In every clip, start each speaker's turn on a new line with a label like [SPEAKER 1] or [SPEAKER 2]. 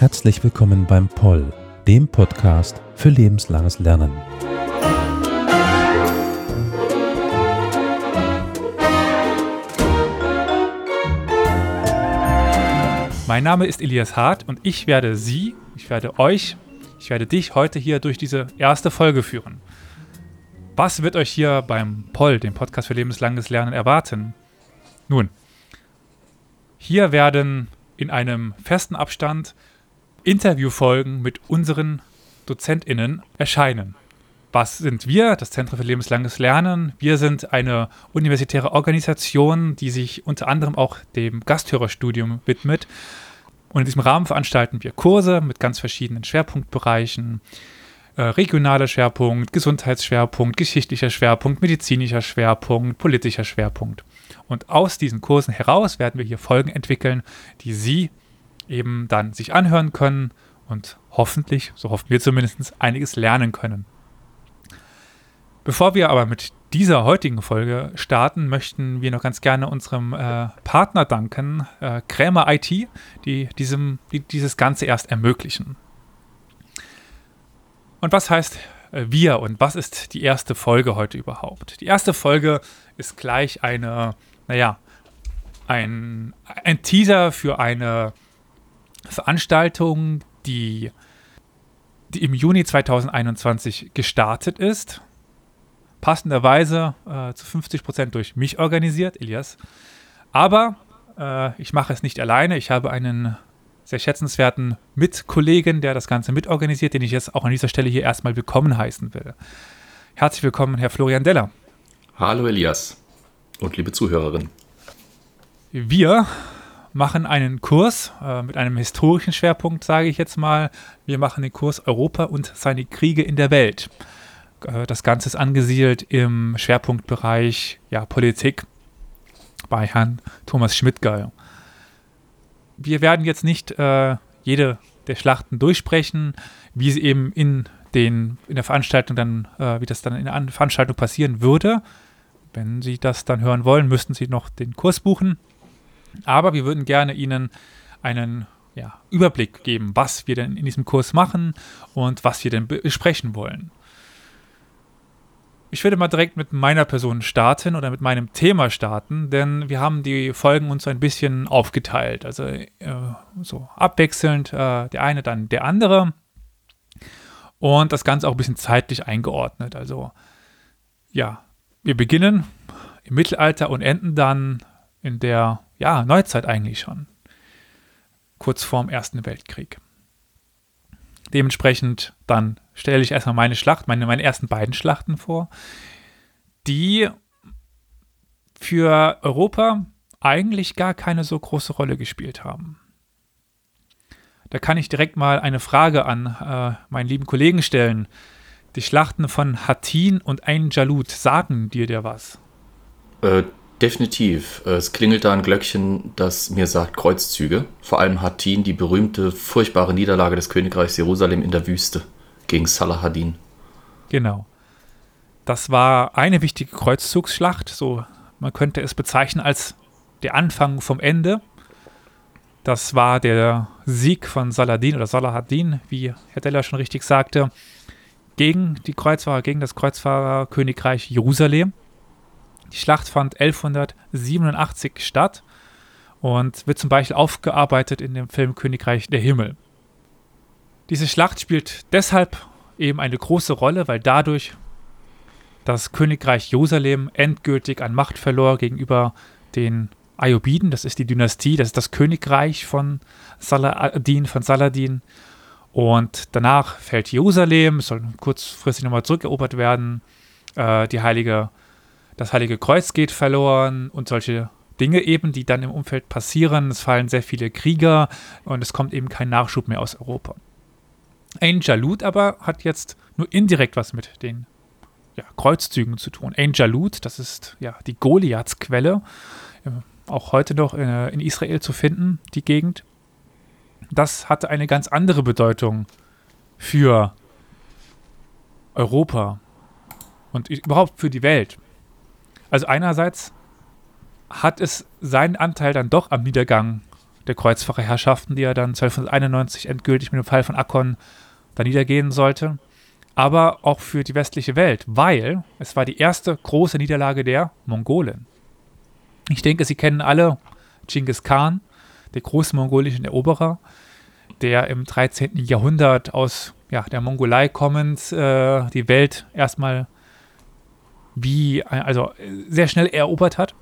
[SPEAKER 1] Herzlich willkommen beim Poll, dem Podcast für lebenslanges Lernen.
[SPEAKER 2] Mein Name ist Elias Hart und ich werde Sie, ich werde euch, ich werde dich heute hier durch diese erste Folge führen. Was wird euch hier beim Poll, dem Podcast für lebenslanges Lernen, erwarten? Nun, hier werden in einem festen Abstand Interviewfolgen mit unseren DozentInnen erscheinen. Was sind wir? Das Zentrum für lebenslanges Lernen. Wir sind eine universitäre Organisation, die sich unter anderem auch dem Gasthörerstudium widmet. Und in diesem Rahmen veranstalten wir Kurse mit ganz verschiedenen Schwerpunktbereichen. Äh, regionaler Schwerpunkt, Gesundheitsschwerpunkt, geschichtlicher Schwerpunkt, medizinischer Schwerpunkt, politischer Schwerpunkt. Und aus diesen Kursen heraus werden wir hier Folgen entwickeln, die Sie eben dann sich anhören können und hoffentlich, so hoffen wir zumindest, einiges lernen können. Bevor wir aber mit dieser heutigen Folge starten, möchten wir noch ganz gerne unserem äh, Partner danken, äh, Krämer IT, die, diesem, die dieses Ganze erst ermöglichen. Und was heißt äh, wir und was ist die erste Folge heute überhaupt? Die erste Folge ist gleich eine, naja, ein, ein Teaser für eine Veranstaltung, die, die im Juni 2021 gestartet ist passenderweise äh, zu 50 Prozent durch mich organisiert, Elias. Aber äh, ich mache es nicht alleine. Ich habe einen sehr schätzenswerten Mitkollegen, der das Ganze mitorganisiert, den ich jetzt auch an dieser Stelle hier erstmal willkommen heißen will. Herzlich willkommen, Herr Florian Deller.
[SPEAKER 3] Hallo Elias und liebe Zuhörerin.
[SPEAKER 2] Wir machen einen Kurs äh, mit einem historischen Schwerpunkt, sage ich jetzt mal. Wir machen den Kurs Europa und seine Kriege in der Welt. Äh, das Ganze ist angesiedelt im Schwerpunktbereich ja, Politik bei Herrn Thomas Schmidtgeil. Wir werden jetzt nicht äh, jede der Schlachten durchsprechen, wie sie eben in, den, in der Veranstaltung dann, äh, wie das dann in der Veranstaltung passieren würde. Wenn Sie das dann hören wollen, müssten Sie noch den Kurs buchen. Aber wir würden gerne Ihnen einen ja, Überblick geben, was wir denn in diesem Kurs machen und was wir denn besprechen wollen. Ich würde mal direkt mit meiner Person starten oder mit meinem Thema starten, denn wir haben die Folgen uns ein bisschen aufgeteilt. Also äh, so abwechselnd äh, der eine, dann der andere. Und das Ganze auch ein bisschen zeitlich eingeordnet. Also ja, wir beginnen im Mittelalter und enden dann in der ja, Neuzeit eigentlich schon. Kurz vorm Ersten Weltkrieg. Dementsprechend dann stelle ich erstmal meine Schlacht, meine, meine ersten beiden Schlachten vor, die für Europa eigentlich gar keine so große Rolle gespielt haben. Da kann ich direkt mal eine Frage an äh, meinen lieben Kollegen stellen. Die Schlachten von Hattin und Ein Jalut, sagen dir der was?
[SPEAKER 3] Äh, Definitiv. Es klingelt da ein Glöckchen, das mir sagt Kreuzzüge. Vor allem Hattin, die berühmte, furchtbare Niederlage des Königreichs Jerusalem in der Wüste gegen Salahadin.
[SPEAKER 2] Genau. Das war eine wichtige Kreuzzugsschlacht, so man könnte es bezeichnen als der Anfang vom Ende. Das war der Sieg von Saladin oder Salahadin, wie Herr Deller schon richtig sagte, gegen die Kreuzfahrer, gegen das Kreuzfahrerkönigreich Jerusalem. Die Schlacht fand 1187 statt und wird zum Beispiel aufgearbeitet in dem Film Königreich der Himmel. Diese Schlacht spielt deshalb eben eine große Rolle, weil dadurch das Königreich Jerusalem endgültig an Macht verlor gegenüber den Ayubiden, das ist die Dynastie, das ist das Königreich von Saladin, von Saladin. Und danach fällt Jerusalem, soll kurzfristig nochmal zurückerobert werden. Äh, die heilige das Heilige Kreuz geht verloren und solche Dinge eben, die dann im Umfeld passieren. Es fallen sehr viele Krieger und es kommt eben kein Nachschub mehr aus Europa. Ein Jalut aber hat jetzt nur indirekt was mit den ja, Kreuzzügen zu tun. Ein Jalut, das ist ja die Goliathsquelle, äh, auch heute noch äh, in Israel zu finden, die Gegend. Das hatte eine ganz andere Bedeutung für Europa und überhaupt für die Welt. Also einerseits hat es seinen Anteil dann doch am Niedergang der Kreuzfahrerherrschaften, die er dann 1291 endgültig mit dem Fall von Akkon da niedergehen sollte, aber auch für die westliche Welt, weil es war die erste große Niederlage der Mongolen. Ich denke, Sie kennen alle Genghis Khan, der große mongolischen Eroberer, der im 13. Jahrhundert aus ja, der Mongolei kommend äh, die Welt erstmal wie, also sehr schnell erobert hat.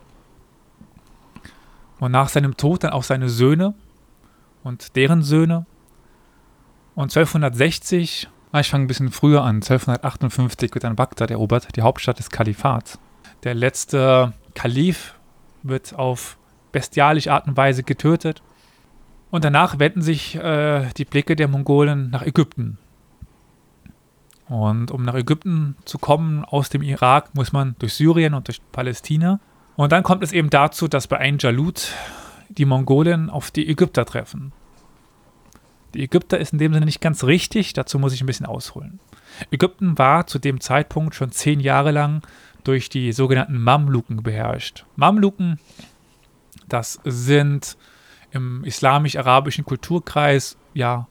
[SPEAKER 2] Und nach seinem Tod dann auch seine Söhne und deren Söhne. Und 1260, ah, ich fange ein bisschen früher an, 1258 wird dann Bagdad erobert, die Hauptstadt des Kalifats. Der letzte Kalif wird auf bestialische Art und Weise getötet. Und danach wenden sich äh, die Blicke der Mongolen nach Ägypten. Und um nach Ägypten zu kommen aus dem Irak, muss man durch Syrien und durch Palästina. Und dann kommt es eben dazu, dass bei Ein Jalut die Mongolen auf die Ägypter treffen. Die Ägypter ist in dem Sinne nicht ganz richtig, dazu muss ich ein bisschen ausholen. Ägypten war zu dem Zeitpunkt schon zehn Jahre lang durch die sogenannten Mamluken beherrscht. Mamluken, das sind im islamisch-arabischen Kulturkreis ja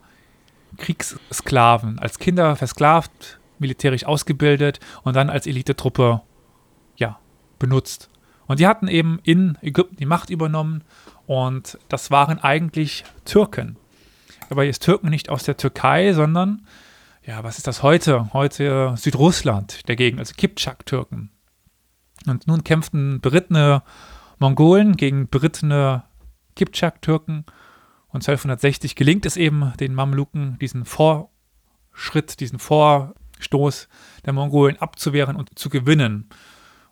[SPEAKER 2] Kriegssklaven, als Kinder versklavt, militärisch ausgebildet und dann als Elitetruppe ja, benutzt. Und die hatten eben in Ägypten die Macht übernommen und das waren eigentlich Türken. Aber jetzt Türken nicht aus der Türkei, sondern, ja, was ist das heute? Heute Südrussland dagegen, also Kipchak-Türken. Und nun kämpften berittene Mongolen gegen berittene Kipchak-Türken und 1260 gelingt es eben den Mamluken, diesen Vorschritt, diesen Vorstoß der Mongolen abzuwehren und zu gewinnen.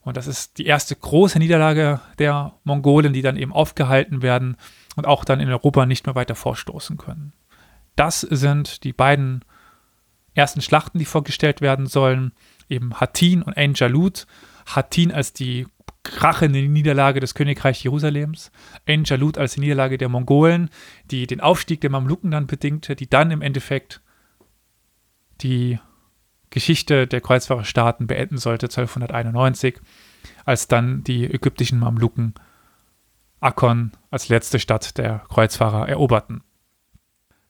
[SPEAKER 2] Und das ist die erste große Niederlage der Mongolen, die dann eben aufgehalten werden und auch dann in Europa nicht mehr weiter vorstoßen können. Das sind die beiden ersten Schlachten, die vorgestellt werden sollen. Eben Hattin und Ein Jalut. Hattin als die krachende Niederlage des Königreichs Jerusalems, Ein Jalut als die Niederlage der Mongolen, die den Aufstieg der Mamluken dann bedingte, die dann im Endeffekt die Geschichte der Kreuzfahrerstaaten beenden sollte, 1291, als dann die ägyptischen Mamluken Akkon als letzte Stadt der Kreuzfahrer eroberten.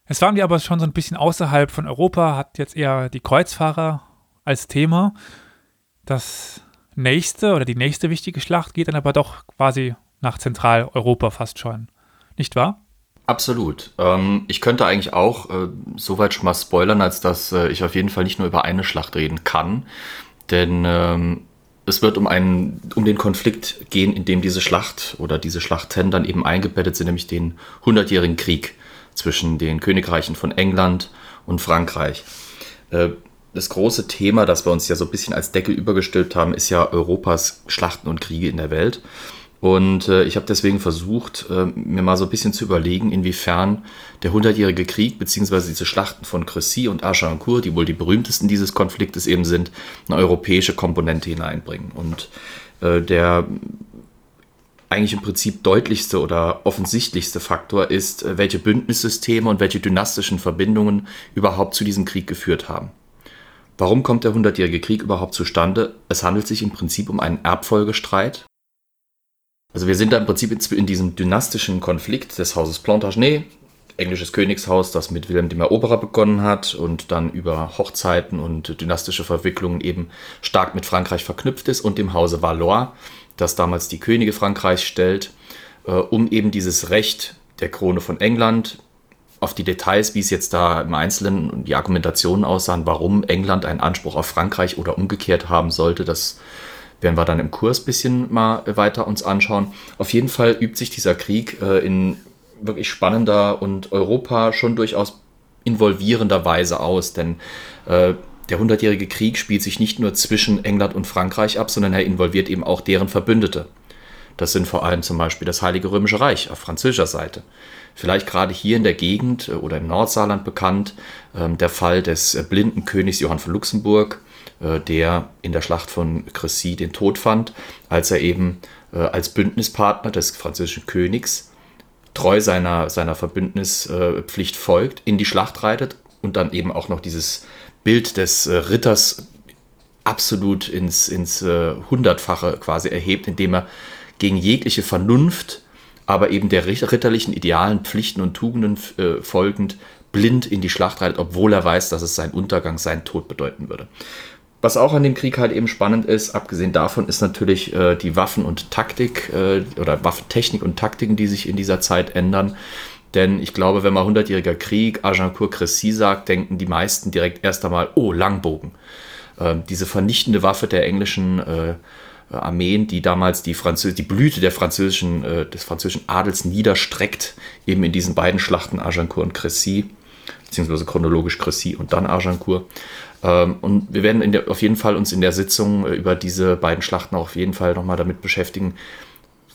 [SPEAKER 2] Es waren wir aber schon so ein bisschen außerhalb von Europa, hat jetzt eher die Kreuzfahrer als Thema. Das nächste oder die nächste wichtige Schlacht geht dann aber doch quasi nach Zentraleuropa fast schon. Nicht wahr?
[SPEAKER 3] Absolut. Ähm, ich könnte eigentlich auch äh, soweit schon mal spoilern, als dass äh, ich auf jeden Fall nicht nur über eine Schlacht reden kann. Denn ähm, es wird um einen, um den Konflikt gehen, in dem diese Schlacht oder diese Schlachten dann eben eingebettet sind, nämlich den Hundertjährigen Krieg zwischen den Königreichen von England und Frankreich. Äh, das große Thema, das wir uns ja so ein bisschen als Deckel übergestülpt haben, ist ja Europas Schlachten und Kriege in der Welt. Und äh, ich habe deswegen versucht, äh, mir mal so ein bisschen zu überlegen, inwiefern der Hundertjährige Krieg beziehungsweise diese Schlachten von Crecy und Agincourt, die wohl die berühmtesten dieses Konfliktes eben sind, eine europäische Komponente hineinbringen. Und äh, der eigentlich im Prinzip deutlichste oder offensichtlichste Faktor ist, äh, welche Bündnissysteme und welche dynastischen Verbindungen überhaupt zu diesem Krieg geführt haben. Warum kommt der Hundertjährige Krieg überhaupt zustande? Es handelt sich im Prinzip um einen Erbfolgestreit. Also wir sind da im Prinzip in diesem dynastischen Konflikt des Hauses Plantagenet, englisches Königshaus, das mit Wilhelm dem Eroberer begonnen hat und dann über Hochzeiten und dynastische Verwicklungen eben stark mit Frankreich verknüpft ist und dem Hause Valois, das damals die Könige Frankreichs stellt, äh, um eben dieses Recht der Krone von England auf die Details, wie es jetzt da im Einzelnen und die Argumentationen aussahen, warum England einen Anspruch auf Frankreich oder umgekehrt haben sollte, das werden wir dann im Kurs ein bisschen mal weiter uns anschauen. Auf jeden Fall übt sich dieser Krieg äh, in wirklich spannender und Europa schon durchaus involvierender Weise aus, denn äh, der Hundertjährige Krieg spielt sich nicht nur zwischen England und Frankreich ab, sondern er involviert eben auch deren Verbündete. Das sind vor allem zum Beispiel das Heilige Römische Reich auf französischer Seite. Vielleicht gerade hier in der Gegend äh, oder im Nordsaarland bekannt, ähm, der Fall des äh, blinden Königs Johann von Luxemburg, äh, der in der Schlacht von Crecy den Tod fand, als er eben als Bündnispartner des französischen Königs treu seiner, seiner Verbündnispflicht folgt, in die Schlacht reitet und dann eben auch noch dieses Bild des äh, Ritters absolut ins, ins äh, Hundertfache quasi erhebt, indem er gegen jegliche Vernunft, aber eben der ritterlichen Idealen, Pflichten und Tugenden äh, folgend, blind in die Schlacht reitet, obwohl er weiß, dass es sein Untergang, sein Tod bedeuten würde. Was auch an dem Krieg halt eben spannend ist, abgesehen davon, ist natürlich äh, die Waffen und Taktik äh, oder Waffentechnik und Taktiken, die sich in dieser Zeit ändern. Denn ich glaube, wenn man 100-jähriger Krieg, Agincourt-Cressy sagt, denken die meisten direkt erst einmal, oh, Langbogen. Äh, diese vernichtende Waffe der englischen äh, Armeen, die damals die, Französ die Blüte der französischen, äh, des französischen Adels niederstreckt, eben in diesen beiden Schlachten Agincourt und Cressy, beziehungsweise chronologisch Cressy und dann Agincourt. Ähm, und wir werden der, auf jeden Fall uns in der Sitzung äh, über diese beiden Schlachten auch auf jeden Fall nochmal damit beschäftigen,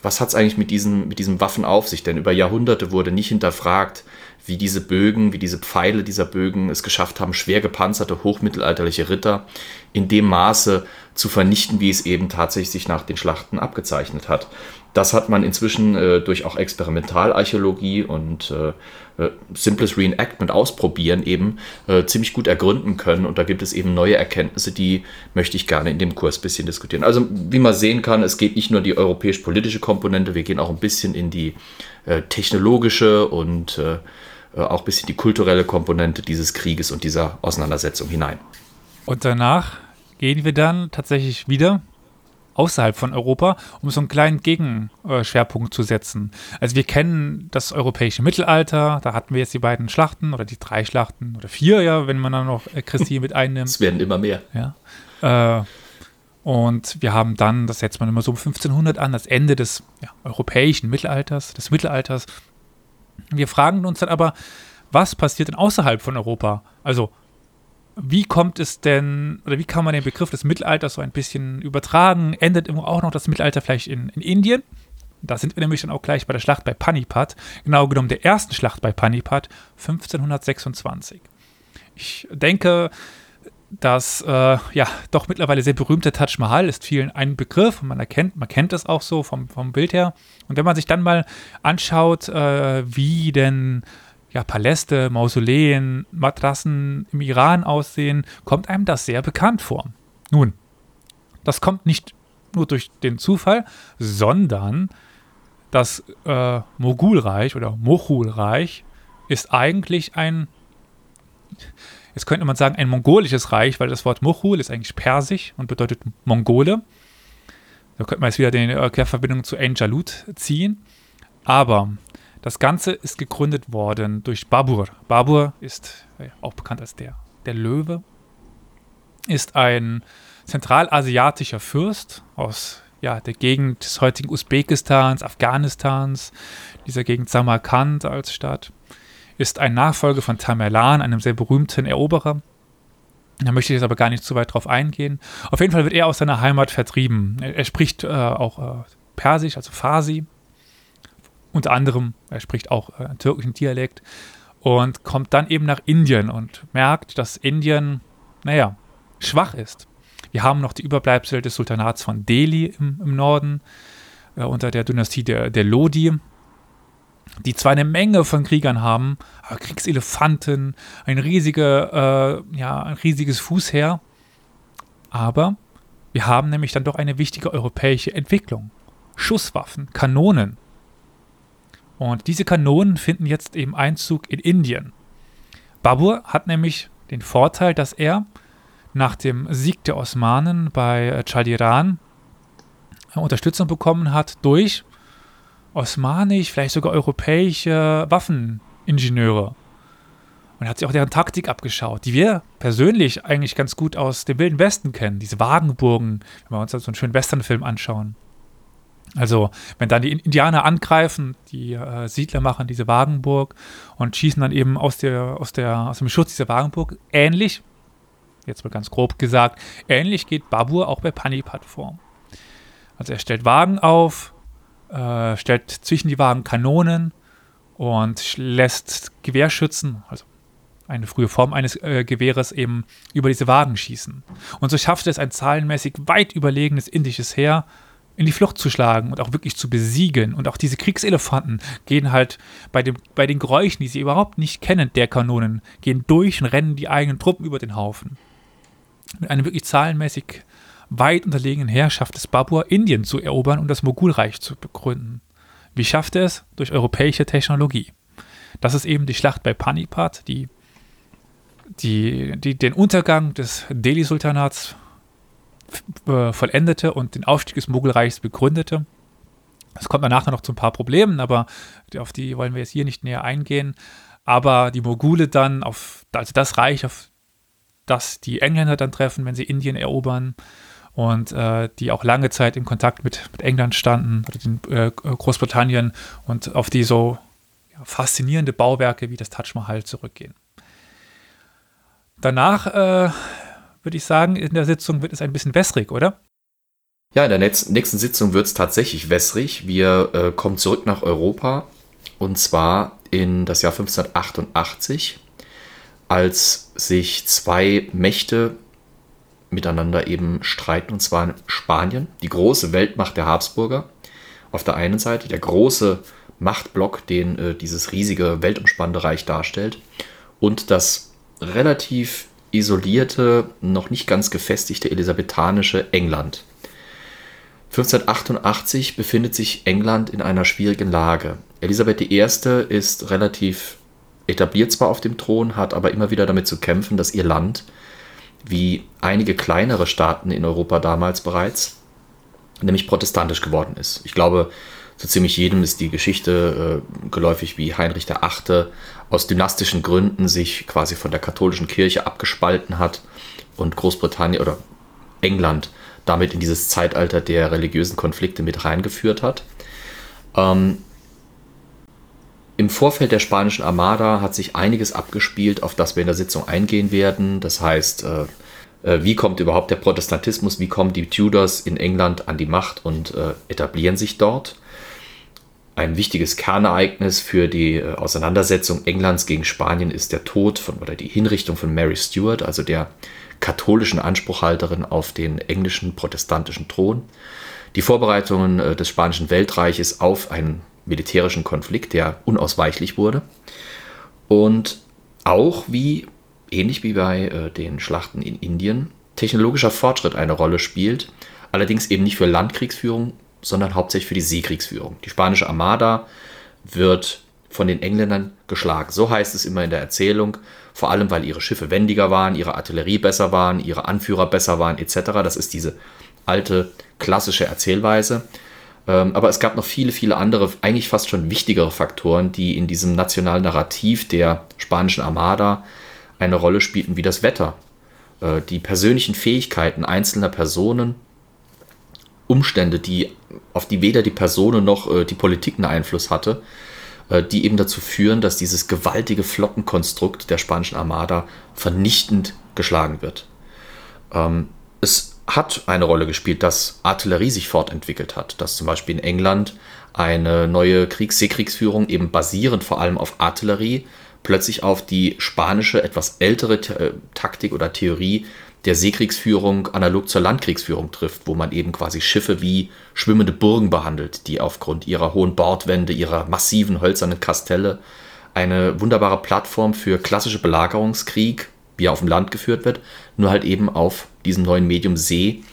[SPEAKER 3] was hat es eigentlich mit diesen, mit diesen Waffen auf sich? Denn über Jahrhunderte wurde nicht hinterfragt, wie diese Bögen, wie diese Pfeile dieser Bögen es geschafft haben, schwer gepanzerte hochmittelalterliche Ritter in dem Maße zu vernichten, wie es eben tatsächlich sich nach den Schlachten abgezeichnet hat. Das hat man inzwischen äh, durch auch Experimentalarchäologie und äh, äh, simples Reenactment ausprobieren eben äh, ziemlich gut ergründen können. Und da gibt es eben neue Erkenntnisse, die möchte ich gerne in dem Kurs ein bisschen diskutieren. Also wie man sehen kann, es geht nicht nur die europäisch-politische Komponente, wir gehen auch ein bisschen in die äh, technologische und äh, auch ein bisschen die kulturelle Komponente dieses Krieges und dieser Auseinandersetzung hinein.
[SPEAKER 2] Und danach gehen wir dann tatsächlich wieder außerhalb von Europa, um so einen kleinen Gegenschwerpunkt zu setzen. Also wir kennen das europäische Mittelalter, da hatten wir jetzt die beiden Schlachten oder die drei Schlachten oder vier, ja, wenn man dann noch äh, Christi mit einnimmt.
[SPEAKER 3] Es werden immer mehr.
[SPEAKER 2] Ja. Äh, und wir haben dann, das setzt man immer so um 1500 an, das Ende des ja, europäischen Mittelalters, des Mittelalters. Wir fragen uns dann aber, was passiert denn außerhalb von Europa? Also wie kommt es denn, oder wie kann man den Begriff des Mittelalters so ein bisschen übertragen? Endet immer auch noch das Mittelalter vielleicht in, in Indien? Da sind wir nämlich dann auch gleich bei der Schlacht bei Panipat, genau genommen der ersten Schlacht bei Panipat 1526. Ich denke, das äh, ja doch mittlerweile sehr berühmte Taj Mahal ist vielen ein Begriff und man erkennt, man kennt es auch so vom, vom Bild her. Und wenn man sich dann mal anschaut, äh, wie denn ja, Paläste, Mausoleen, Matrassen im Iran aussehen, kommt einem das sehr bekannt vor. Nun, das kommt nicht nur durch den Zufall, sondern das äh, Mogulreich oder Moghulreich ist eigentlich ein, jetzt könnte man sagen, ein mongolisches Reich, weil das Wort Moghul ist eigentlich persisch und bedeutet Mongole. Da könnte man jetzt wieder die äh, Querverbindung zu Ain Jalut ziehen. Aber das Ganze ist gegründet worden durch Babur. Babur ist äh, auch bekannt als der, der Löwe, ist ein zentralasiatischer Fürst aus ja, der Gegend des heutigen Usbekistans, Afghanistans, dieser Gegend Samarkand als Stadt, ist ein Nachfolger von Tamerlan, einem sehr berühmten Eroberer. Da möchte ich jetzt aber gar nicht zu weit drauf eingehen. Auf jeden Fall wird er aus seiner Heimat vertrieben. Er, er spricht äh, auch äh, Persisch, also Farsi, unter anderem, er spricht auch äh, türkischen Dialekt und kommt dann eben nach Indien und merkt, dass Indien, naja, schwach ist. Wir haben noch die Überbleibsel des Sultanats von Delhi im, im Norden äh, unter der Dynastie der, der Lodi, die zwar eine Menge von Kriegern haben, aber Kriegselefanten, ein, riesige, äh, ja, ein riesiges Fußheer, aber wir haben nämlich dann doch eine wichtige europäische Entwicklung. Schusswaffen, Kanonen, und diese Kanonen finden jetzt eben Einzug in Indien. Babur hat nämlich den Vorteil, dass er nach dem Sieg der Osmanen bei Chaldiran Unterstützung bekommen hat durch osmanisch, vielleicht sogar europäische Waffeningenieure. Und hat sich auch deren Taktik abgeschaut, die wir persönlich eigentlich ganz gut aus dem Wilden Westen kennen. Diese Wagenburgen, wenn wir uns so einen schönen Westernfilm anschauen. Also, wenn dann die Indianer angreifen, die äh, Siedler machen diese Wagenburg und schießen dann eben aus, der, aus, der, aus dem Schutz dieser Wagenburg, ähnlich, jetzt mal ganz grob gesagt, ähnlich geht Babur auch bei Panipat vor. Also, er stellt Wagen auf, äh, stellt zwischen die Wagen Kanonen und lässt Gewehrschützen, also eine frühe Form eines äh, Gewehres, eben über diese Wagen schießen. Und so schafft es ein zahlenmäßig weit überlegenes indisches Heer, in die Flucht zu schlagen und auch wirklich zu besiegen. Und auch diese Kriegselefanten gehen halt bei, dem, bei den Geräuschen, die sie überhaupt nicht kennen, der Kanonen, gehen durch und rennen die eigenen Truppen über den Haufen. Mit einer wirklich zahlenmäßig weit unterlegenen Herrschaft des Babur Indien zu erobern und das Mogulreich zu begründen. Wie schafft er es? Durch europäische Technologie. Das ist eben die Schlacht bei Panipat, die, die, die den Untergang des Delhi-Sultanats äh, vollendete und den Aufstieg des Mogulreichs begründete. Es kommt danach noch zu ein paar Problemen, aber auf die wollen wir jetzt hier nicht näher eingehen. Aber die Mogule dann auf, also das Reich, auf das die Engländer dann treffen, wenn sie Indien erobern und äh, die auch lange Zeit im Kontakt mit, mit England standen oder den, äh, Großbritannien und auf die so ja, faszinierende Bauwerke wie das Taj Mahal zurückgehen. Danach äh, würde ich sagen, in der Sitzung wird es ein bisschen wässrig, oder?
[SPEAKER 3] Ja, in der nächsten Sitzung wird es tatsächlich wässrig. Wir äh, kommen zurück nach Europa und zwar in das Jahr 1588, als sich zwei Mächte miteinander eben streiten, und zwar Spanien, die große Weltmacht der Habsburger auf der einen Seite, der große Machtblock, den äh, dieses riesige weltumspannende Reich darstellt, und das relativ isolierte, noch nicht ganz gefestigte elisabethanische England. 1588 befindet sich England in einer schwierigen Lage. Elisabeth I. ist relativ etabliert zwar auf dem Thron, hat aber immer wieder damit zu kämpfen, dass ihr Land, wie einige kleinere Staaten in Europa damals bereits, nämlich protestantisch geworden ist. Ich glaube, so ziemlich jedem ist die Geschichte äh, geläufig, wie Heinrich VIII. aus dynastischen Gründen sich quasi von der katholischen Kirche abgespalten hat und Großbritannien oder England damit in dieses Zeitalter der religiösen Konflikte mit reingeführt hat. Ähm, Im Vorfeld der spanischen Armada hat sich einiges abgespielt, auf das wir in der Sitzung eingehen werden. Das heißt, äh, äh, wie kommt überhaupt der Protestantismus, wie kommen die Tudors in England an die Macht und äh, etablieren sich dort? Ein wichtiges Kernereignis für die äh, Auseinandersetzung Englands gegen Spanien ist der Tod von oder die Hinrichtung von Mary Stuart, also der katholischen Anspruchhalterin auf den englischen protestantischen Thron. Die Vorbereitungen äh, des spanischen Weltreiches auf einen militärischen Konflikt, der unausweichlich wurde. Und auch wie, ähnlich wie bei äh, den Schlachten in Indien, technologischer Fortschritt eine Rolle spielt, allerdings eben nicht für Landkriegsführung, sondern hauptsächlich für die Seekriegsführung. Die spanische Armada wird von den Engländern geschlagen. So heißt es immer in der Erzählung, vor allem weil ihre Schiffe wendiger waren, ihre Artillerie besser waren, ihre Anführer besser waren, etc. Das ist diese alte klassische Erzählweise. Ähm, aber es gab noch viele, viele andere, eigentlich fast schon wichtigere Faktoren, die in diesem nationalen Narrativ der spanischen Armada eine Rolle spielten, wie das Wetter, äh, die persönlichen Fähigkeiten einzelner Personen, Umstände, die, auf die weder die Personen noch äh, die Politik einen Einfluss hatte, äh, die eben dazu führen, dass dieses gewaltige Flottenkonstrukt der spanischen Armada vernichtend geschlagen wird. Ähm, es hat eine Rolle gespielt, dass Artillerie sich fortentwickelt hat, dass zum Beispiel in England eine neue Kriegs Seekriegsführung eben basierend vor allem auf Artillerie plötzlich auf die spanische, etwas ältere äh, Taktik oder Theorie der Seekriegsführung analog zur Landkriegsführung trifft, wo man eben quasi Schiffe wie schwimmende Burgen behandelt, die aufgrund ihrer hohen Bordwände, ihrer massiven hölzernen Kastelle eine wunderbare Plattform für klassische Belagerungskrieg, wie er auf dem Land geführt wird, nur halt eben auf diesem neuen Medium See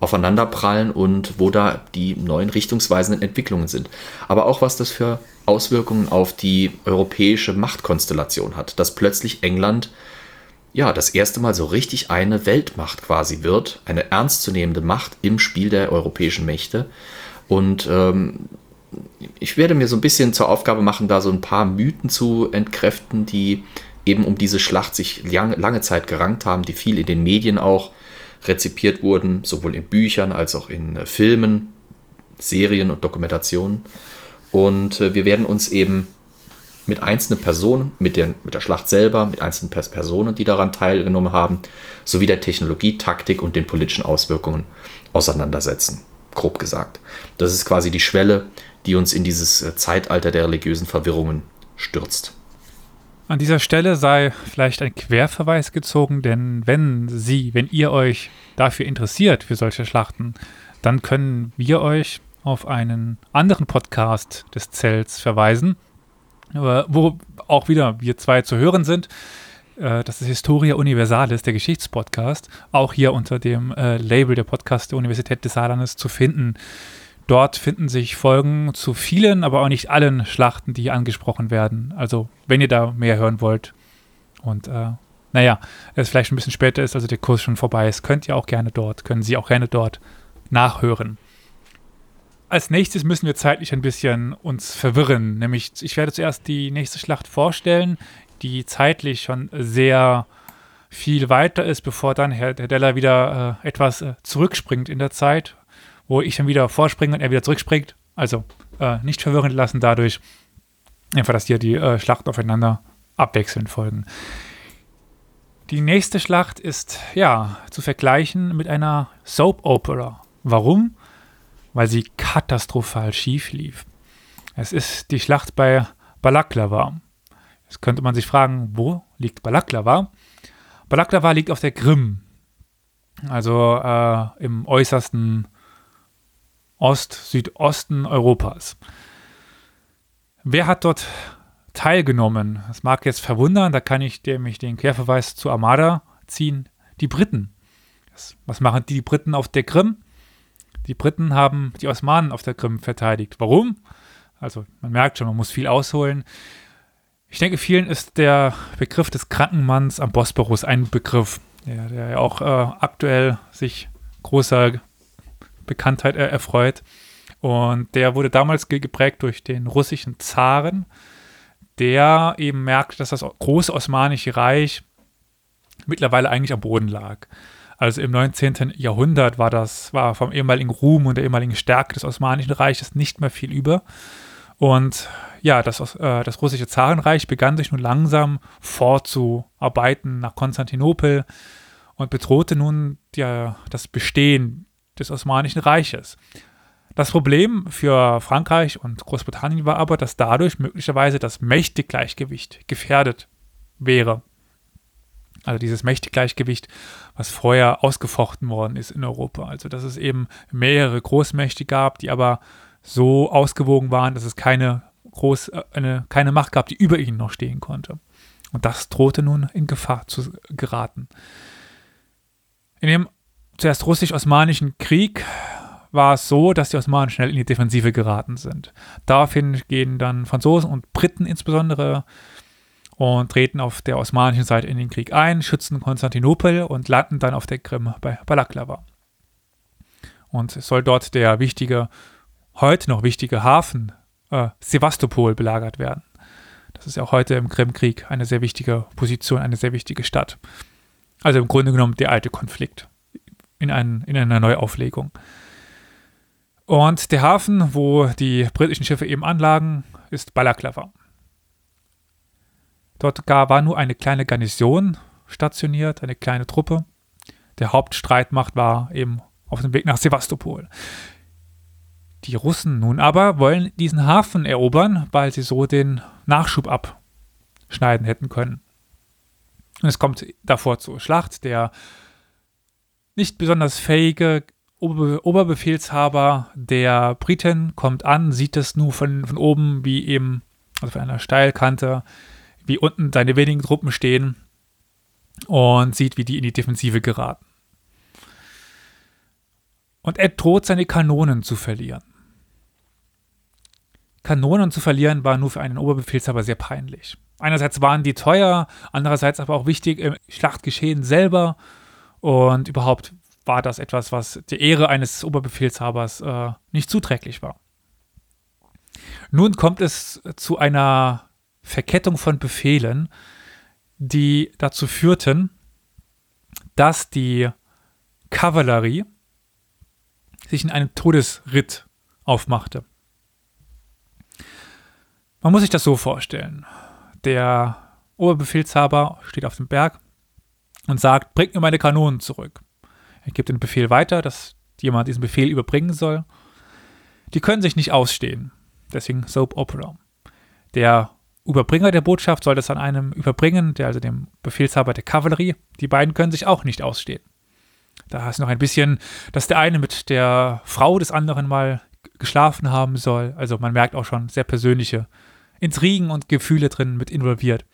[SPEAKER 3] aufeinanderprallen und wo da die neuen richtungsweisenden Entwicklungen sind. Aber auch was das für Auswirkungen auf die europäische Machtkonstellation hat, dass plötzlich England ja, das erste Mal so richtig eine Weltmacht quasi wird, eine ernstzunehmende Macht im Spiel der europäischen Mächte. Und ähm, ich werde mir so ein bisschen zur Aufgabe machen, da so ein paar Mythen zu entkräften, die eben um diese Schlacht sich lang, lange Zeit gerankt haben, die viel in den Medien auch rezipiert wurden, sowohl in Büchern als auch in äh, Filmen, Serien und Dokumentationen. Und äh, wir werden uns eben mit einzelnen Personen, mit der, mit der Schlacht selber, mit einzelnen Personen, die daran teilgenommen haben, sowie der Technologie, Taktik und den politischen Auswirkungen auseinandersetzen. Grob gesagt. Das ist quasi die Schwelle, die uns in dieses äh, Zeitalter der religiösen Verwirrungen stürzt.
[SPEAKER 2] An dieser Stelle sei vielleicht ein Querverweis gezogen, denn wenn Sie, wenn ihr euch dafür interessiert, für solche Schlachten, dann können wir euch auf einen anderen Podcast des Zells verweisen, wo auch wieder wir zwei zu hören sind. Äh, das ist Historia Universalis, der Geschichtspodcast, auch hier unter dem äh, Label der Podcast der Universität des Saarlandes zu finden. Dort finden sich Folgen zu vielen, aber auch nicht allen Schlachten, die hier angesprochen werden. Also, wenn ihr da mehr hören wollt und äh, naja, es vielleicht ein bisschen später ist, also der Kurs schon vorbei ist, könnt ihr auch gerne dort, können Sie auch gerne dort nachhören. Als nächstes müssen wir zeitlich ein bisschen uns verwirren, nämlich ich werde zuerst die nächste Schlacht vorstellen, die zeitlich schon sehr viel weiter ist, bevor dann Herr Deller wieder äh, etwas äh, zurückspringt in der Zeit, wo ich dann wieder vorspringe und er wieder zurückspringt. Also äh, nicht verwirren lassen dadurch. Einfach, dass hier die äh, Schlachten aufeinander abwechselnd folgen. Die nächste Schlacht ist ja zu vergleichen mit einer Soap Opera. Warum? Weil sie katastrophal schief lief. Es ist die Schlacht bei Balaklava. Jetzt könnte man sich fragen, wo liegt Balaklava? Balaklava liegt auf der Krim, also äh, im äußersten Ost-Südosten Europas. Wer hat dort teilgenommen? Das mag jetzt verwundern, da kann ich nämlich den Querverweis zu Armada ziehen. Die Briten. Was machen die Briten auf der Krim? Die Briten haben die Osmanen auf der Krim verteidigt. Warum? Also man merkt schon, man muss viel ausholen. Ich denke, vielen ist der Begriff des Krankenmanns am Bosporus ein Begriff, der, der ja auch äh, aktuell sich großer Bekanntheit äh, erfreut. Und der wurde damals geprägt durch den russischen Zaren, der eben merkte, dass das große Osmanische Reich mittlerweile eigentlich am Boden lag. Also im 19. Jahrhundert war das, war vom ehemaligen Ruhm und der ehemaligen Stärke des Osmanischen Reiches nicht mehr viel über. Und ja, das, äh, das russische Zarenreich begann sich nun langsam vorzuarbeiten nach Konstantinopel und bedrohte nun die, das Bestehen des Osmanischen Reiches. Das Problem für Frankreich und Großbritannien war aber, dass dadurch möglicherweise das Mächtegleichgewicht gefährdet wäre. Also dieses Mächtegleichgewicht, was vorher ausgefochten worden ist in Europa. Also dass es eben mehrere Großmächte gab, die aber so ausgewogen waren, dass es keine, groß, äh, eine, keine Macht gab, die über ihnen noch stehen konnte. Und das drohte nun in Gefahr zu geraten. In dem zuerst russisch-osmanischen Krieg war es so, dass die Osmanen schnell in die Defensive geraten sind. Daraufhin gehen dann Franzosen und Briten insbesondere und treten auf der osmanischen Seite in den Krieg ein, schützen Konstantinopel und landen dann auf der Krim bei Balaklava. Und es soll dort der wichtige heute noch wichtige Hafen äh, Sevastopol belagert werden. Das ist ja auch heute im Krimkrieg eine sehr wichtige Position, eine sehr wichtige Stadt. Also im Grunde genommen der alte Konflikt in, ein, in einer Neuauflegung. Und der Hafen, wo die britischen Schiffe eben anlagen, ist Balaklava. Dort war nur eine kleine Garnison stationiert, eine kleine Truppe. Der Hauptstreitmacht war eben auf dem Weg nach Sevastopol. Die Russen nun aber wollen diesen Hafen erobern, weil sie so den Nachschub abschneiden hätten können. Und es kommt davor zur Schlacht. Der nicht besonders fähige Ober Oberbefehlshaber der Briten kommt an, sieht es nur von, von oben, wie eben, also von einer Steilkante, wie unten seine wenigen Truppen stehen und sieht, wie die in die Defensive geraten. Und er droht seine Kanonen zu verlieren. Kanonen zu verlieren war nur für einen Oberbefehlshaber sehr peinlich. Einerseits waren die teuer, andererseits aber auch wichtig im Schlachtgeschehen selber. Und überhaupt war das etwas, was der Ehre eines Oberbefehlshabers äh, nicht zuträglich war. Nun kommt es zu einer Verkettung von Befehlen, die dazu führten, dass die Kavallerie sich in einem Todesritt aufmachte. Man muss sich das so vorstellen. Der Oberbefehlshaber steht auf dem Berg und sagt, bringt mir meine Kanonen zurück. Er gibt den Befehl weiter, dass jemand diesen Befehl überbringen soll. Die können sich nicht ausstehen. Deswegen Soap Opera. Der Überbringer der Botschaft soll das an einem überbringen, der also dem Befehlshaber der Kavallerie. Die beiden können sich auch nicht ausstehen. Da ist noch ein bisschen, dass der eine mit der Frau des anderen mal geschlafen haben soll. Also man merkt auch schon sehr persönliche Intrigen und Gefühle drin mit involviert.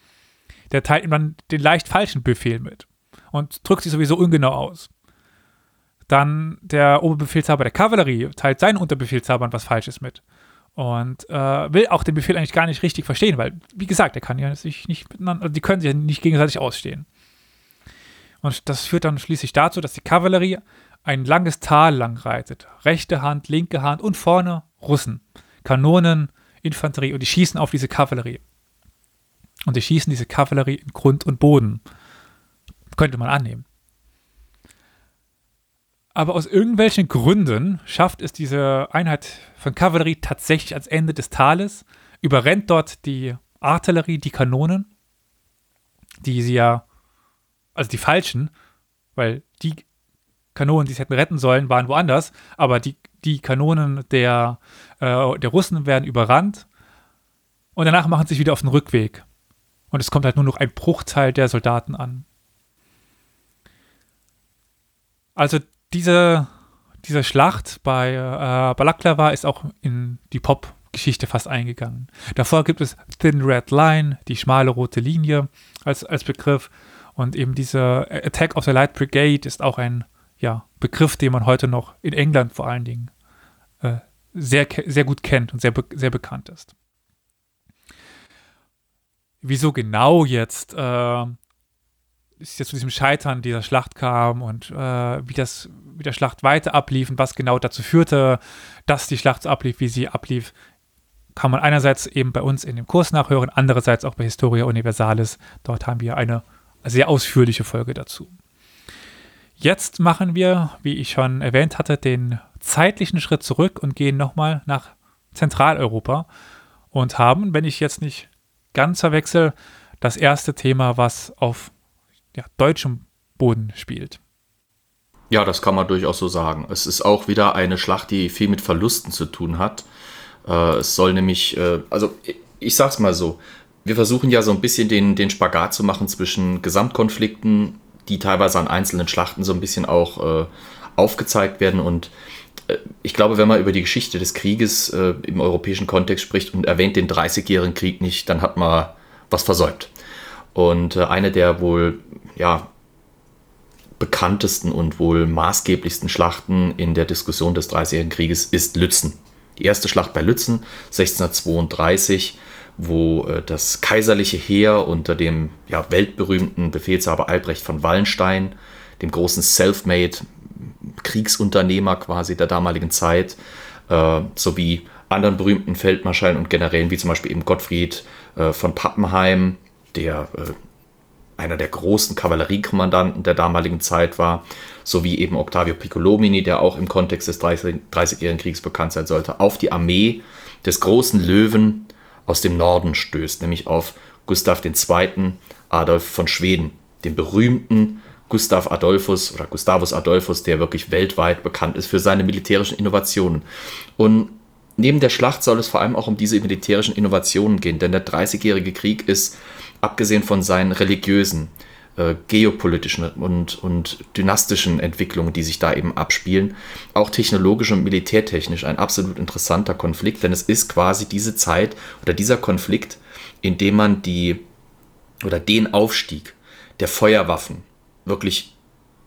[SPEAKER 2] Der teilt ihm dann den leicht falschen Befehl mit und drückt sich sowieso ungenau aus. Dann der Oberbefehlshaber der Kavallerie teilt seinen Unterbefehlshabern was Falsches mit. Und äh, will auch den Befehl eigentlich gar nicht richtig verstehen, weil, wie gesagt, er kann ja sich nicht miteinander, die können sich ja nicht gegenseitig ausstehen. Und das führt dann schließlich dazu, dass die Kavallerie ein langes Tal lang reitet. Rechte Hand, linke Hand und vorne Russen. Kanonen, Infanterie und die schießen auf diese Kavallerie. Und die schießen diese Kavallerie in Grund und Boden. Könnte man annehmen. Aber aus irgendwelchen Gründen schafft es diese Einheit von Kavallerie tatsächlich ans Ende des Tales, überrennt dort die Artillerie, die Kanonen, die sie ja, also die falschen, weil die Kanonen, die sie hätten retten sollen, waren woanders, aber die, die Kanonen der, äh, der Russen werden überrannt und danach machen sie sich wieder auf den Rückweg. Und es kommt halt nur noch ein Bruchteil der Soldaten an. Also diese, diese Schlacht bei äh, Balaklava ist auch in die Pop-Geschichte fast eingegangen. Davor gibt es Thin Red Line, die schmale rote Linie als, als Begriff. Und eben diese Attack of the Light Brigade ist auch ein ja, Begriff, den man heute noch in England vor allen Dingen äh, sehr, sehr gut kennt und sehr, sehr bekannt ist. Wieso genau jetzt äh, es jetzt zu diesem Scheitern dieser Schlacht kam und äh, wie das wie der Schlacht weiter ablief und was genau dazu führte, dass die Schlacht so ablief, wie sie ablief, kann man einerseits eben bei uns in dem Kurs nachhören, andererseits auch bei Historia Universalis. Dort haben wir eine sehr ausführliche Folge dazu. Jetzt machen wir, wie ich schon erwähnt hatte, den zeitlichen Schritt zurück und gehen nochmal nach Zentraleuropa und haben, wenn ich jetzt nicht ganz verwechsel, das erste Thema, was auf ja, deutschem Boden spielt.
[SPEAKER 3] Ja, das kann man durchaus so sagen. Es ist auch wieder eine Schlacht, die viel mit Verlusten zu tun hat. Äh, es soll nämlich, äh, also ich, ich sag's mal so, wir versuchen ja so ein bisschen den, den Spagat zu machen zwischen Gesamtkonflikten, die teilweise an einzelnen Schlachten so ein bisschen auch äh, aufgezeigt werden. Und äh, ich glaube, wenn man über die Geschichte des Krieges äh, im europäischen Kontext spricht und erwähnt den 30-jährigen Krieg nicht, dann hat man was versäumt. Und äh, eine der wohl ja, bekanntesten und wohl maßgeblichsten Schlachten in der Diskussion des Dreißigjährigen Krieges ist Lützen. Die erste Schlacht bei Lützen 1632, wo äh, das kaiserliche Heer unter dem ja, weltberühmten Befehlshaber Albrecht von Wallenstein, dem großen Selfmade Kriegsunternehmer quasi der damaligen Zeit, äh, sowie anderen berühmten Feldmarschallen und Generälen, wie zum Beispiel eben Gottfried äh, von Pappenheim, der äh, einer der großen Kavalleriekommandanten der damaligen Zeit war, sowie eben Octavio Piccolomini, der auch im Kontext des 30-jährigen Kriegs bekannt sein sollte, auf die Armee des großen Löwen aus dem Norden stößt, nämlich auf Gustav II. Adolf von Schweden, den berühmten Gustav Adolphus oder Gustavus Adolphus, der wirklich weltweit bekannt ist für seine militärischen Innovationen. Und neben der Schlacht soll es vor allem auch um diese militärischen Innovationen gehen, denn der 30-jährige Krieg ist abgesehen von seinen religiösen, äh, geopolitischen und, und dynastischen Entwicklungen, die sich da eben abspielen, auch technologisch und militärtechnisch ein absolut interessanter Konflikt, denn es ist quasi diese Zeit oder dieser Konflikt, in dem man die oder den Aufstieg der Feuerwaffen wirklich,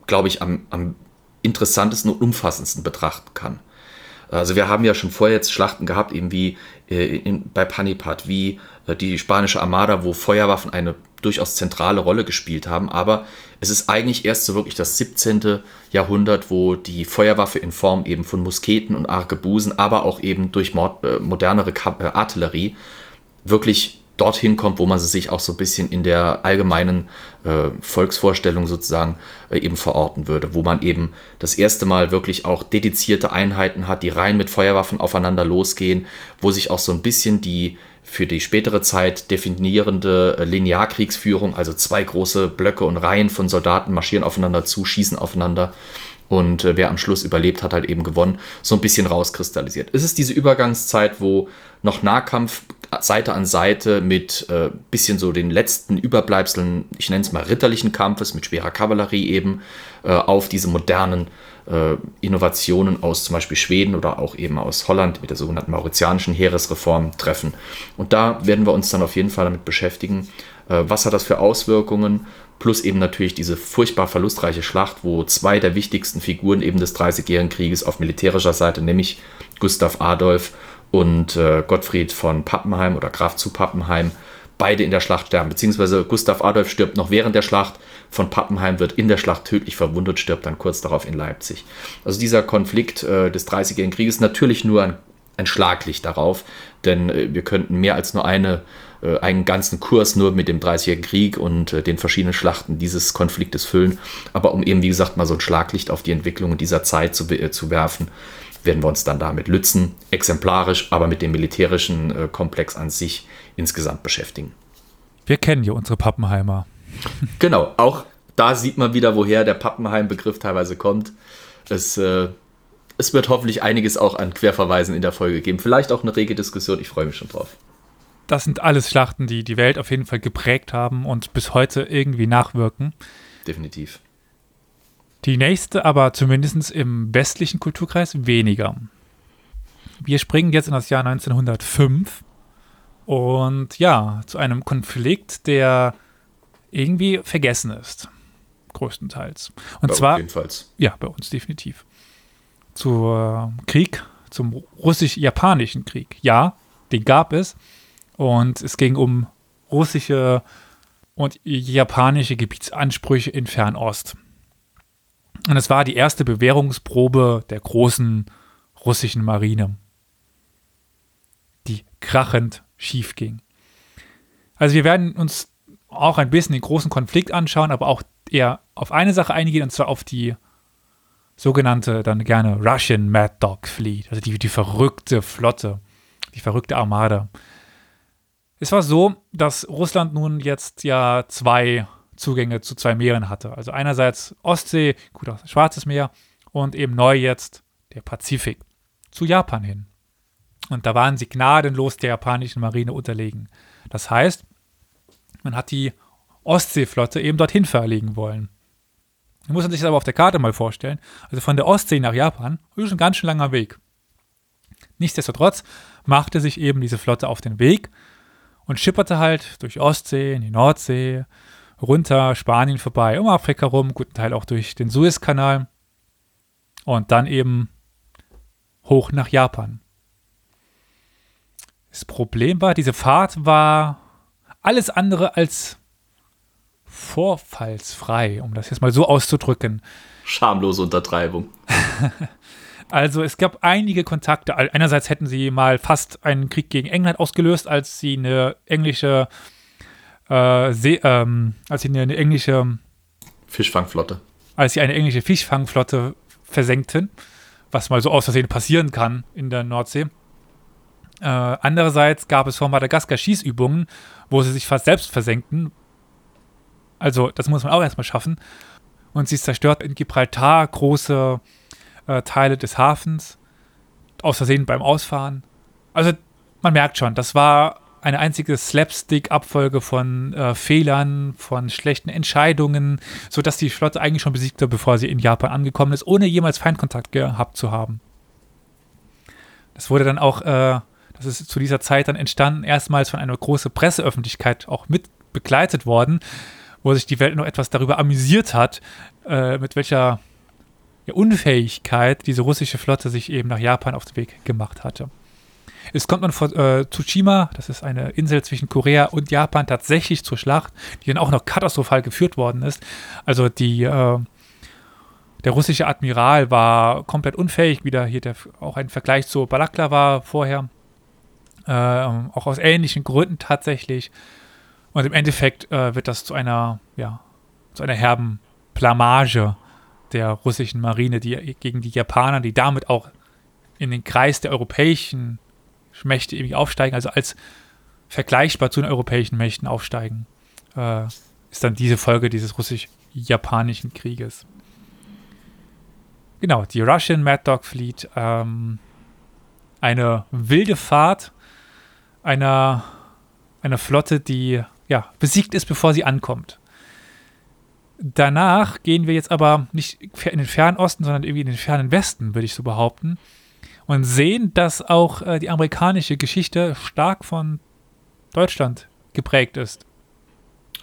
[SPEAKER 3] glaube ich, am, am interessantesten und umfassendsten betrachten kann. Also wir haben ja schon vorher jetzt Schlachten gehabt, eben wie äh, in, bei Panipat, wie äh, die spanische Armada, wo Feuerwaffen eine durchaus zentrale Rolle gespielt haben. Aber es ist eigentlich erst so wirklich das 17. Jahrhundert, wo die Feuerwaffe in Form eben von Musketen und Arkebusen, aber auch eben durch äh, modernere äh, Artillerie wirklich dorthin kommt, wo man sie sich auch so ein bisschen in der allgemeinen äh, Volksvorstellung sozusagen äh, eben verorten würde, wo man eben das erste Mal wirklich auch dedizierte Einheiten hat, die rein mit Feuerwaffen aufeinander losgehen, wo sich auch so ein bisschen die für die spätere Zeit definierende äh, Linearkriegsführung, also zwei große Blöcke und Reihen von Soldaten marschieren aufeinander zu, schießen aufeinander und äh, wer am Schluss überlebt, hat halt eben gewonnen, so ein bisschen rauskristallisiert. Es ist diese Übergangszeit, wo noch Nahkampf Seite an Seite mit äh, bisschen so den letzten Überbleibseln, ich nenne es mal ritterlichen Kampfes mit schwerer Kavallerie eben, äh, auf diese modernen äh, Innovationen aus zum Beispiel Schweden oder auch eben aus Holland mit der sogenannten mauritianischen Heeresreform treffen. Und da werden wir uns dann auf jeden Fall damit beschäftigen, äh, was hat das für Auswirkungen, plus eben natürlich diese furchtbar verlustreiche Schlacht, wo zwei der wichtigsten Figuren eben des Dreißigjährigen Krieges auf militärischer Seite, nämlich Gustav Adolf und äh, Gottfried von Pappenheim oder Graf zu Pappenheim, beide in der Schlacht sterben. Beziehungsweise Gustav Adolf stirbt noch während der Schlacht, von Pappenheim wird in der Schlacht tödlich verwundet, stirbt dann kurz darauf in Leipzig. Also dieser Konflikt äh, des Dreißigjährigen Krieges natürlich nur ein, ein Schlaglicht darauf, denn äh, wir könnten mehr als nur eine äh, einen ganzen Kurs nur mit dem Dreißigjährigen Krieg und äh, den verschiedenen Schlachten dieses Konfliktes füllen. Aber um eben, wie gesagt, mal so ein Schlaglicht auf die Entwicklungen dieser Zeit zu, äh, zu werfen, werden wir uns dann da mit Lützen exemplarisch, aber mit dem militärischen äh, Komplex an sich insgesamt beschäftigen.
[SPEAKER 2] Wir kennen ja unsere Pappenheimer.
[SPEAKER 3] Genau, auch da sieht man wieder, woher der Pappenheim-Begriff teilweise kommt. Es, äh, es wird hoffentlich einiges auch an Querverweisen in der Folge geben. Vielleicht auch eine rege Diskussion. Ich freue mich schon drauf.
[SPEAKER 2] Das sind alles Schlachten, die die Welt auf jeden Fall geprägt haben und bis heute irgendwie nachwirken.
[SPEAKER 3] Definitiv.
[SPEAKER 2] Die nächste aber zumindest im westlichen Kulturkreis weniger. Wir springen jetzt in das Jahr 1905 und ja, zu einem Konflikt, der irgendwie vergessen ist. Größtenteils. Und
[SPEAKER 3] bei
[SPEAKER 2] zwar.
[SPEAKER 3] Jedenfalls.
[SPEAKER 2] Ja, bei uns definitiv. Zum Krieg, zum russisch-japanischen Krieg. Ja, den gab es. Und es ging um russische und japanische Gebietsansprüche in Fernost. Und es war die erste Bewährungsprobe der großen russischen Marine, die krachend schief ging. Also wir werden uns auch ein bisschen den großen Konflikt anschauen, aber auch eher auf eine Sache eingehen, und zwar auf die sogenannte dann gerne Russian Mad Dog Fleet, also die, die verrückte Flotte, die verrückte Armada. Es war so, dass Russland nun jetzt ja zwei Zugänge zu zwei Meeren hatte. Also einerseits Ostsee, gut, auch Schwarzes Meer und eben neu jetzt der Pazifik zu Japan hin. Und da waren sie gnadenlos der japanischen Marine unterlegen. Das heißt, man hat die Ostseeflotte eben dorthin verlegen wollen. Man muss sich das aber auf der Karte mal vorstellen. Also von der Ostsee nach Japan ist ein ganz schön langer Weg. Nichtsdestotrotz machte sich eben diese Flotte auf den Weg und schipperte halt durch Ostsee in die Nordsee, runter Spanien vorbei, um Afrika rum, guten Teil auch durch den Suezkanal und dann eben hoch nach Japan. Das Problem war, diese Fahrt war alles andere als vorfallsfrei, um das jetzt mal so auszudrücken.
[SPEAKER 3] Schamlose Untertreibung.
[SPEAKER 2] Also es gab einige Kontakte. Einerseits hätten sie mal fast einen Krieg gegen England ausgelöst, als sie eine englische äh, See, ähm, als sie eine, englische
[SPEAKER 3] Fischfangflotte.
[SPEAKER 2] Als sie eine englische Fischfangflotte versenkten, was mal so aus Versehen passieren kann in der Nordsee. Äh, andererseits gab es vor Madagaskar Schießübungen, wo sie sich fast selbst versenkten. Also, das muss man auch erstmal schaffen. Und sie zerstört in Gibraltar große äh, Teile des Hafens, aus Versehen beim Ausfahren. Also man merkt schon, das war eine einzige Slapstick-Abfolge von äh, Fehlern, von schlechten Entscheidungen, sodass die Flotte eigentlich schon besiegt war, bevor sie in Japan angekommen ist, ohne jemals Feindkontakt gehabt zu haben. Das wurde dann auch, äh, das ist zu dieser Zeit dann entstanden, erstmals von einer großen Presseöffentlichkeit auch mit begleitet worden, wo sich die Welt noch etwas darüber amüsiert hat, äh, mit welcher Unfähigkeit diese russische Flotte sich eben nach Japan auf den Weg gemacht hatte. Es kommt man vor äh, Tsushima, das ist eine Insel zwischen Korea und Japan, tatsächlich zur Schlacht, die dann auch noch katastrophal geführt worden ist. Also die, äh, der russische Admiral war komplett unfähig, wieder hier der, auch ein Vergleich zu Balaklava vorher, äh, auch aus ähnlichen Gründen tatsächlich. Und im Endeffekt äh, wird das zu einer, ja, zu einer herben Blamage der russischen Marine, die gegen die Japaner, die damit auch in den Kreis der europäischen Mächte irgendwie aufsteigen, also als vergleichbar zu den europäischen Mächten aufsteigen, äh, ist dann diese Folge dieses russisch-japanischen Krieges. Genau, die Russian Mad Dog Fleet, ähm, eine wilde Fahrt, einer, einer Flotte, die ja, besiegt ist, bevor sie ankommt. Danach gehen wir jetzt aber nicht in den fernen Osten, sondern irgendwie in den fernen Westen, würde ich so behaupten. Und sehen, dass auch äh, die amerikanische Geschichte stark von Deutschland geprägt ist.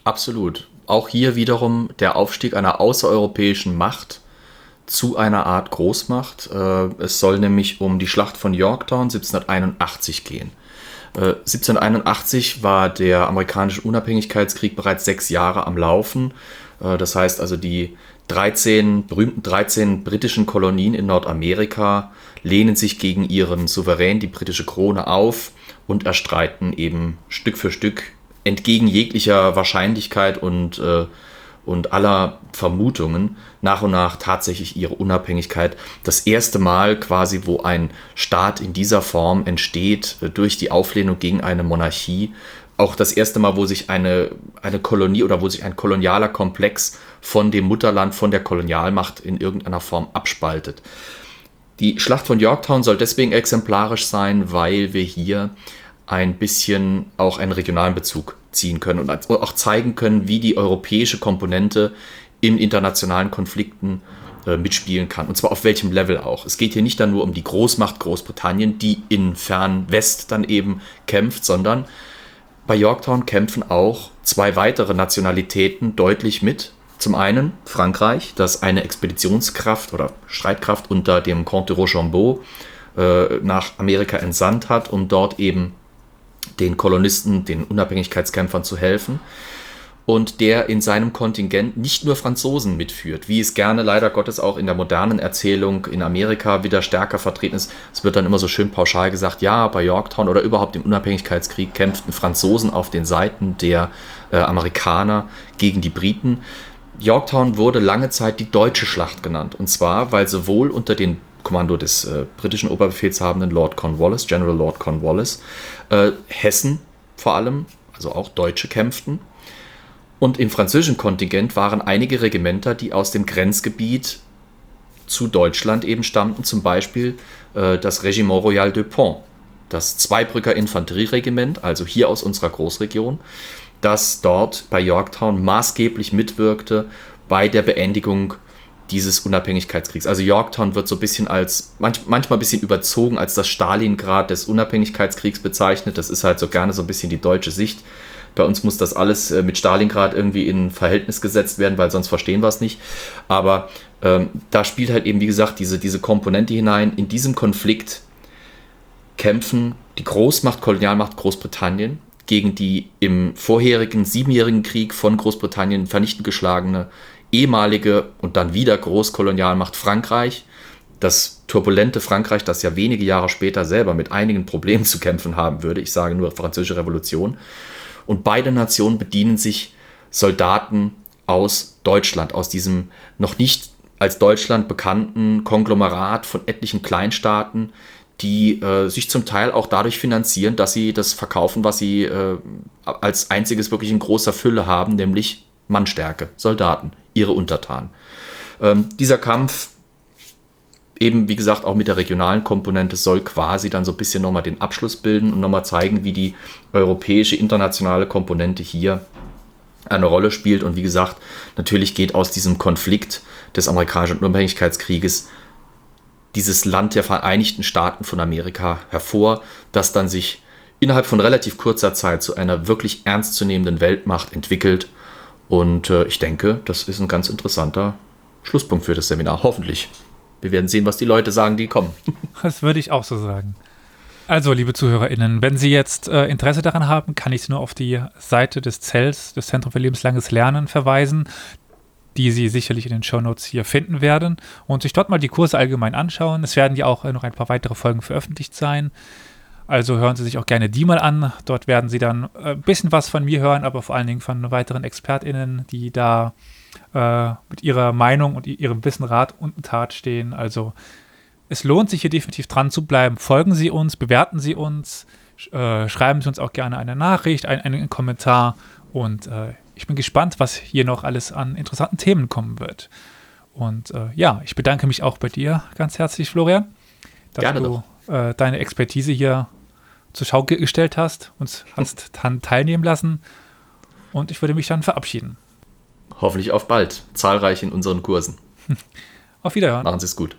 [SPEAKER 3] Absolut. Auch hier wiederum der Aufstieg einer außereuropäischen Macht zu einer Art Großmacht. Äh, es soll nämlich um die Schlacht von Yorktown 1781 gehen. 1781 äh, war der amerikanische Unabhängigkeitskrieg bereits sechs Jahre am Laufen. Äh, das heißt also, die 13 berühmten 13 britischen Kolonien in Nordamerika lehnen sich gegen ihren Souverän, die britische Krone, auf und erstreiten eben Stück für Stück entgegen jeglicher Wahrscheinlichkeit und äh, und aller Vermutungen nach und nach tatsächlich ihre Unabhängigkeit. Das erste Mal quasi, wo ein Staat in dieser Form entsteht äh, durch die Auflehnung gegen eine Monarchie. Auch das erste Mal, wo sich eine, eine Kolonie oder wo sich ein kolonialer Komplex von dem Mutterland, von der Kolonialmacht in irgendeiner Form abspaltet. Die Schlacht von Yorktown soll deswegen exemplarisch sein, weil wir hier ein bisschen auch einen regionalen Bezug ziehen können und auch zeigen können, wie die europäische Komponente in internationalen Konflikten äh, mitspielen kann. Und zwar auf welchem Level auch. Es geht hier nicht dann nur um die Großmacht Großbritannien, die in Fernwest dann eben kämpft, sondern bei Yorktown kämpfen auch zwei weitere Nationalitäten deutlich mit. Zum einen Frankreich, das eine Expeditionskraft oder Streitkraft unter dem Comte de Rochambeau äh, nach Amerika entsandt hat, um dort eben den Kolonisten, den Unabhängigkeitskämpfern zu helfen. Und der in seinem Kontingent nicht nur Franzosen mitführt, wie es gerne leider Gottes auch in der modernen Erzählung in Amerika wieder stärker vertreten ist. Es wird dann immer so schön pauschal gesagt, ja, bei Yorktown oder überhaupt im Unabhängigkeitskrieg kämpften Franzosen auf den Seiten der äh, Amerikaner gegen die Briten. Yorktown wurde lange Zeit die deutsche Schlacht genannt. Und zwar, weil sowohl unter den Kommando des äh, britischen Oberbefehlshabenden Lord Cornwallis, General Lord Cornwallis, äh, Hessen vor allem, also auch Deutsche kämpften. Und im französischen Kontingent waren einige Regimenter, die aus dem Grenzgebiet zu Deutschland eben stammten, zum Beispiel äh, das Regiment Royal de Pont, das Zweibrücker Infanterieregiment, also hier aus unserer Großregion, das dort bei Yorktown maßgeblich mitwirkte bei der Beendigung dieses Unabhängigkeitskriegs. Also Yorktown wird so ein bisschen als, manch, manchmal ein bisschen überzogen als das Stalingrad des Unabhängigkeitskriegs bezeichnet. Das ist halt so gerne so ein bisschen die deutsche Sicht. Bei uns muss das alles äh, mit Stalingrad irgendwie in Verhältnis gesetzt werden, weil sonst verstehen wir es nicht. Aber ähm, da spielt halt eben, wie gesagt, diese, diese Komponente hinein. In diesem Konflikt kämpfen die Großmacht, Kolonialmacht Großbritannien gegen die im vorherigen siebenjährigen Krieg von Großbritannien vernichtend geschlagene ehemalige und dann wieder Großkolonialmacht Frankreich, das turbulente Frankreich, das ja wenige Jahre später selber mit einigen Problemen zu kämpfen haben würde. Ich sage nur Französische Revolution. Und beide Nationen bedienen sich Soldaten aus Deutschland, aus diesem noch nicht als Deutschland bekannten Konglomerat von etlichen Kleinstaaten, die äh, sich zum Teil auch dadurch finanzieren, dass sie das verkaufen, was sie äh, als einziges wirklich in großer Fülle haben, nämlich Mannstärke, Soldaten, ihre Untertanen. Ähm, dieser Kampf, eben wie gesagt auch mit der regionalen Komponente, soll quasi dann so ein bisschen nochmal den Abschluss bilden und nochmal zeigen, wie die europäische internationale Komponente hier eine Rolle spielt. Und wie gesagt, natürlich geht aus diesem Konflikt des amerikanischen Unabhängigkeitskrieges dieses Land der Vereinigten Staaten von Amerika hervor, das dann sich innerhalb von relativ kurzer Zeit zu einer wirklich ernstzunehmenden Weltmacht entwickelt und äh, ich denke, das ist ein ganz interessanter Schlusspunkt für das Seminar. Hoffentlich. Wir werden sehen, was die Leute sagen, die kommen.
[SPEAKER 2] Das würde ich auch so sagen. Also, liebe ZuhörerInnen, wenn Sie jetzt äh, Interesse daran haben, kann ich Sie nur auf die Seite des CELS, des Zentrum für lebenslanges Lernen, verweisen, die Sie sicherlich in den Shownotes hier finden werden und sich dort mal die Kurse allgemein anschauen. Es werden ja auch äh, noch ein paar weitere Folgen veröffentlicht sein. Also hören Sie sich auch gerne die mal an. Dort werden Sie dann äh, ein bisschen was von mir hören, aber vor allen Dingen von weiteren ExpertInnen, die da äh, mit ihrer Meinung und ihrem Wissen Rat und Tat stehen. Also es lohnt sich hier definitiv dran zu bleiben. Folgen Sie uns, bewerten Sie uns, äh, schreiben Sie uns auch gerne eine Nachricht, ein, einen Kommentar und äh, ich bin gespannt, was hier noch alles an interessanten Themen kommen wird. Und äh, ja, ich bedanke mich auch bei dir ganz herzlich, Florian, dass
[SPEAKER 3] gerne
[SPEAKER 2] du äh, deine Expertise hier zur Schau gestellt hast, uns hast dann teilnehmen lassen. Und ich würde mich dann verabschieden.
[SPEAKER 3] Hoffentlich auf bald. Zahlreich in unseren Kursen.
[SPEAKER 2] Auf Wiederhören.
[SPEAKER 3] Machen Sie es gut.